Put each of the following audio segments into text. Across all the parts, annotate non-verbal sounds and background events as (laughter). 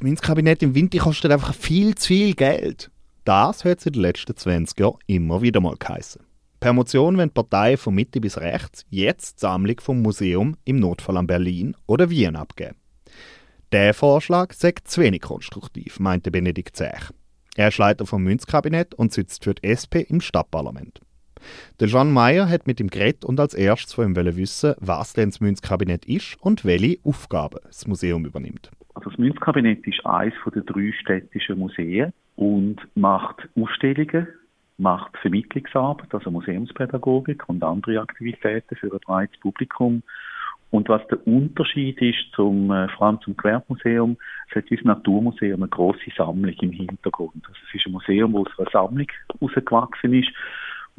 Das Münzkabinett im Winter kostet einfach viel zu viel Geld. Das hat es in den letzten 20 Jahren immer wieder mal geheißen. Per Motion wollen Parteien von Mitte bis rechts jetzt die Sammlung vom Museum im Notfall an Berlin oder Wien abgeben. Der Vorschlag sagt zu wenig konstruktiv, meinte Benedikt Zech. Er ist Leiter vom Münzkabinett und sitzt für die SP im Stadtparlament. Der Jean Meyer hat mit ihm geredet und als erstes von ihm wissen, was denn das Münzkabinett ist und welche Aufgaben das Museum übernimmt. Also das Münzkabinett ist eines der drei städtischen Museen und macht Ausstellungen, macht Vermittlungsarbeit, also Museumspädagogik und andere Aktivitäten für ein breites Publikum. Und was der Unterschied ist zum, äh, vor allem zum Gewerbemuseum, es hat unser Naturmuseum eine grosse Sammlung im Hintergrund. Also es ist ein Museum, das aus einer Sammlung herausgewachsen ist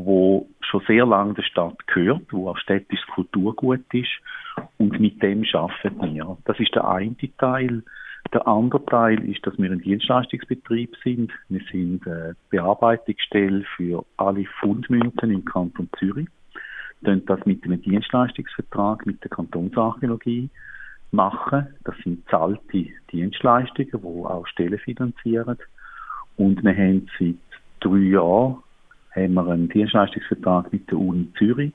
wo schon sehr lange der Stadt gehört, wo auch städtisches Kulturgut ist. Und mit dem arbeiten wir. Das ist der eine Teil. Der andere Teil ist, dass wir ein Dienstleistungsbetrieb sind. Wir sind äh, Bearbeitungsstelle für alle Fundmünzen im Kanton Zürich. Wir das mit einem Dienstleistungsvertrag mit der Kantonsarchäologie machen. Das sind zahlte Dienstleistungen, die auch Stellen finanzieren. Und wir haben seit drei Jahren haben wir einen Dienstleistungsvertrag mit der Uni Zürich,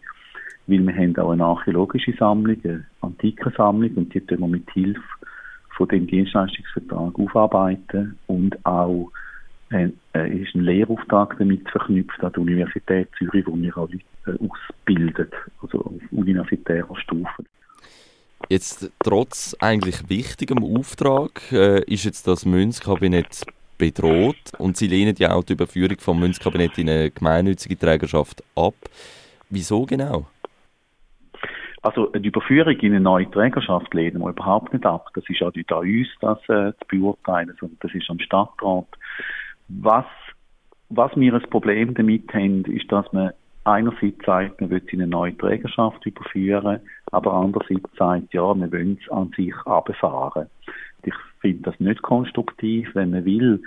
weil wir haben auch eine archäologische Sammlung, eine antike Sammlung und die tun wir mit Hilfe von dem Dienstleistungsvertrag aufarbeiten und auch äh, äh, ist ein Lehrauftrag damit verknüpft an die Universität Zürich, wo wir auch Leute äh, ausbilden, also auf universitärer Stufe. Jetzt trotz eigentlich wichtigem Auftrag äh, ist jetzt das Münzkabinett bedroht und sie lehnen ja auch die Überführung vom Münzkabinett in eine gemeinnützige Trägerschaft ab. Wieso genau? Also die Überführung in eine neue Trägerschaft lehnen wir überhaupt nicht ab. Das ist auch nicht an uns, das äh, zu beurteilen, sondern das ist am Stadtrat. Was, was wir ein Problem damit haben, ist, dass man einerseits sagt, man will in eine neue Trägerschaft überführen, aber andererseits sagt, ja, wir wollen es an sich abfahren ich finde das nicht konstruktiv, wenn man will,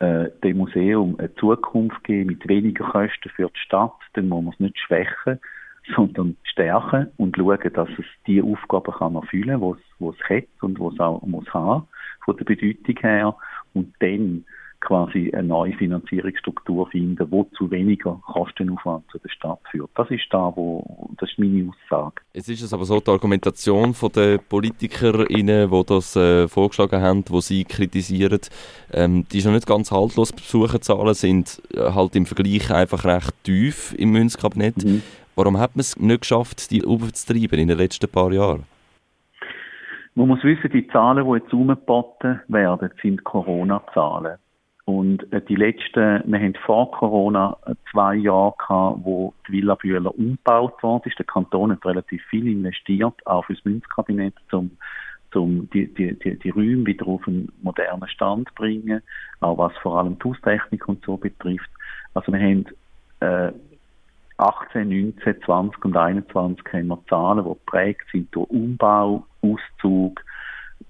äh, dem Museum eine Zukunft geben mit weniger Kosten für die Stadt, dann muss man es nicht schwächen, (laughs) sondern stärken und schauen, dass es die Aufgaben kann erfüllen kann, die es hat und die es auch muss haben, von der Bedeutung her. Und dann quasi eine neue Finanzierungsstruktur finden, die zu weniger Kostenaufwand zu der Stadt führt. Das ist da, wo das ist meine Aussage. Es ist es aber so, die Argumentation von der PolitikerInnen, die das äh, vorgeschlagen haben, wo sie kritisieren, ähm, die ist noch nicht ganz haltlos. Besucherzahlen sind äh, halt im Vergleich einfach recht tief im Münzkabinett. Mhm. Warum hat man es nicht geschafft, die aufzutreiben in den letzten paar Jahren? Man muss wissen, die Zahlen, die jetzt umgeboten werden, sind Corona-Zahlen. Und äh, die letzten, wir haben vor Corona zwei Jahre gehabt, wo die Villa Bühler umgebaut worden ist. Der Kanton hat relativ viel investiert, auch fürs Münzkabinett, um um die, die, die, die Räume wieder auf einen modernen Stand zu bringen, auch was vor allem die Haustechnik und so betrifft. Also wir haben äh, 18, 19, 20 und 21 haben wir Zahlen, die geprägt sind durch Umbau, Auszug,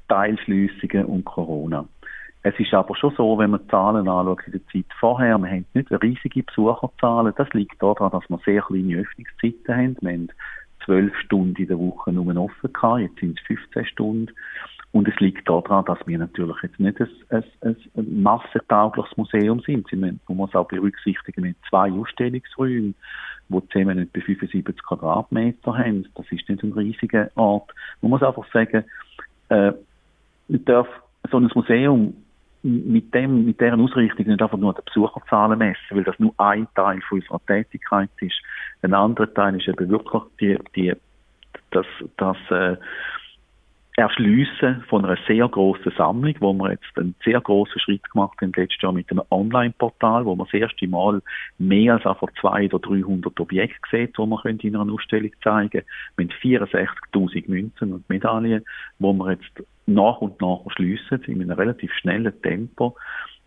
Teilschliessungen und Corona. Es ist aber schon so, wenn man die Zahlen anschaut in der Zeit vorher, wir haben nicht riesige Besucherzahlen. Das liegt daran, dass wir sehr kleine Öffnungszeiten haben. Wir haben zwölf Stunden in der Woche nur offen gehabt, jetzt sind es 15 Stunden. Und es liegt daran, dass wir natürlich jetzt nicht ein, ein, ein massentaugliches Museum sind. Man muss auch berücksichtigen, mit zwei Ausstellungsräume, die zusammen etwa 75 Quadratmeter haben. Das ist nicht ein riesiger Ort. Man muss einfach sagen, äh, man darf so ein Museum mit dem, mit deren Ausrichtung nicht einfach nur die Besucherzahlen messen, weil das nur ein Teil von unserer Tätigkeit ist. Ein anderer Teil ist eben wirklich die, die, das, das, äh, Erschliessen von einer sehr grossen Sammlung, wo wir jetzt einen sehr grossen Schritt gemacht haben letztes Jahr mit einem Online-Portal, wo wir das erste Mal mehr als einfach 200 oder 300 Objekte sehen, die wir in einer Ausstellung zeigen können. Wir haben 64'000 Münzen und Medaillen, wo wir jetzt nach und nach erschliessen, in einem relativ schnellen Tempo.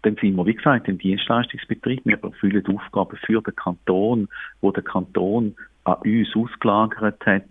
Dann sind wir, wie gesagt, im Dienstleistungsbetrieb. Wir erfüllen Aufgaben für den Kanton, wo der Kanton an uns ausgelagert hat,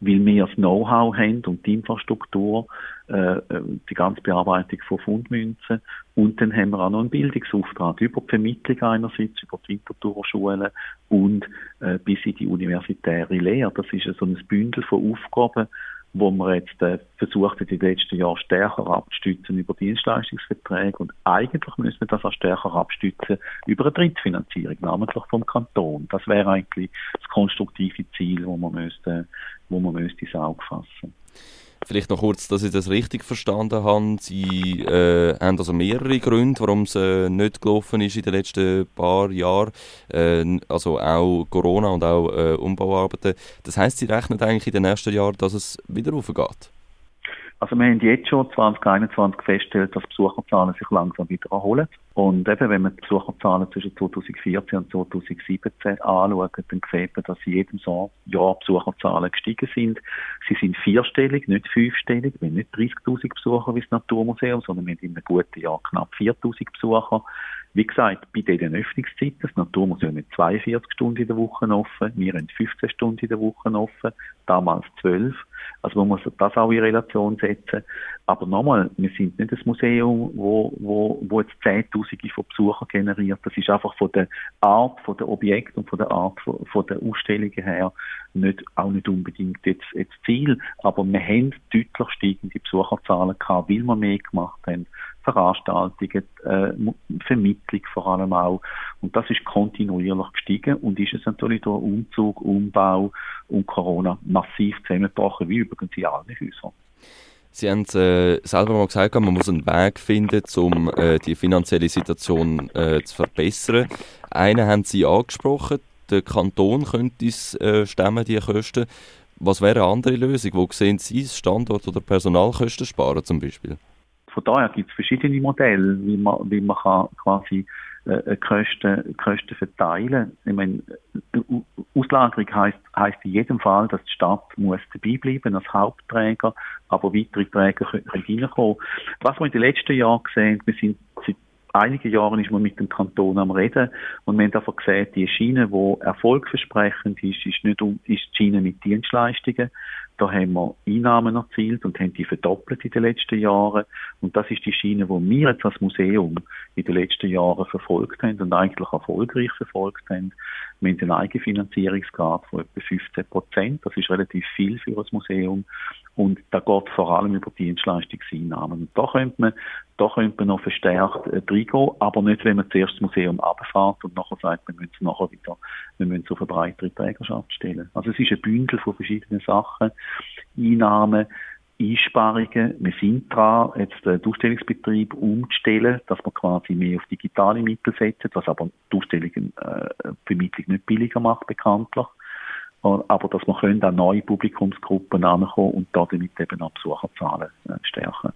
weil wir das Know-how haben und die Infrastruktur, äh, äh, die ganze Bearbeitung von Fundmünzen. Und dann haben wir auch noch einen Bildungsauftrag über die Vermittlung einerseits, über die Winterthurer und äh, bis in die universitäre Lehre. Das ist so ein Bündel von Aufgaben, wo wir jetzt äh, versucht in den letzten Jahren stärker abzustützen über Dienstleistungsverträge und eigentlich müssen wir das auch stärker abstützen über eine Drittfinanzierung, namentlich vom Kanton. Das wäre eigentlich das konstruktive Ziel, wo man müsste, wo man müsste ins Auge fassen. Vielleicht noch kurz, dass ich das richtig verstanden habe. Sie äh, haben also mehrere Gründe, warum es äh, nicht gelaufen ist in den letzten paar Jahren. Äh, also auch Corona und auch äh, Umbauarbeiten. Das heißt, Sie rechnen eigentlich in den nächsten Jahren, dass es wieder raufgeht? Also wir haben jetzt schon 2021 festgestellt, dass Besucherzahlen sich langsam wieder erholen. Und eben, wenn man die Besucherzahlen zwischen 2014 und 2017 anschaut, dann sieht man, dass in jedem Jahr Besucherzahlen gestiegen sind. Sie sind vierstellig, nicht fünfstellig. Wir haben nicht 30.000 Besucher wie das Naturmuseum, sondern wir haben in einem guten Jahr knapp 4.000 Besucher. Wie gesagt, bei den Öffnungszeiten, das Naturmuseum hat 42 Stunden in der Woche offen, wir haben 15 Stunden in der Woche offen, damals 12. Also man muss das auch in Relation setzen. Aber nochmal, wir sind nicht ein Museum, wo, wo, wo jetzt Zehntausende von Besuchern generiert. Das ist einfach von der Art, von der Objekt und von der Art von, von der Ausstellungen her nicht, auch nicht unbedingt jetzt, jetzt Ziel. Aber wir haben deutlich steigende Besucherzahlen gehabt, weil wir mehr gemacht haben. Veranstaltungen, äh, Vermittlung vor allem auch. Und das ist kontinuierlich gestiegen und ist es natürlich durch Umzug, Umbau und Corona massiv zusammengebrochen, wie übrigens in allen Häusern. Sie haben äh, selber mal gesagt, man muss einen Weg finden, um äh, die finanzielle Situation äh, zu verbessern. Einen haben Sie angesprochen, der Kanton könnte es äh, stemmen, die Kosten. Was wäre eine andere Lösung? Wo sehen Sie Standort- oder Personalkosten sparen zum Beispiel? Von daher gibt es verschiedene Modelle, wie man, wie man kann quasi äh, Kosten, Kosten verteilen. Ich meine, Auslagerung heißt heißt in jedem Fall, dass die Stadt muss dabei bleiben als Hauptträger, aber weitere Träger können reinkommen. Was wir in den letzten Jahren gesehen, wir sind seit einigen Jahren ist man mit dem Kanton am Reden und wir haben einfach gesehen, die Schiene, die erfolgversprechend ist, ist nicht um, ist die Schiene mit Dienstleistungen. Da haben wir Einnahmen erzielt und haben die verdoppelt in den letzten Jahren. Und das ist die Schiene, die wir jetzt als Museum in den letzten Jahren verfolgt haben und eigentlich erfolgreich verfolgt haben. Wir haben einen Eigenfinanzierungsgrad von etwa 15 Prozent. Das ist relativ viel für ein Museum. Und da geht vor allem über Dienstleistungseinnahmen. Und da könnte man, da könnte man noch verstärkt äh, reingehen, aber nicht, wenn man zuerst das Museum abfährt und nachher sagt, wir müssen es nachher wieder, wir müssen es auf eine breitere Trägerschaft stellen. Also es ist ein Bündel von verschiedenen Sachen. Einnahmen, Einsparungen. Wir sind dran, jetzt den Ausstellungsbetrieb umzustellen, dass wir quasi mehr auf digitale Mittel setzen, was aber die Ausstellungen, äh, Vermittlung nicht billiger macht, bekanntlich aber dass wir können an neue Publikumsgruppen ankommen und damit eben auch Besucherzahlen äh, stärken.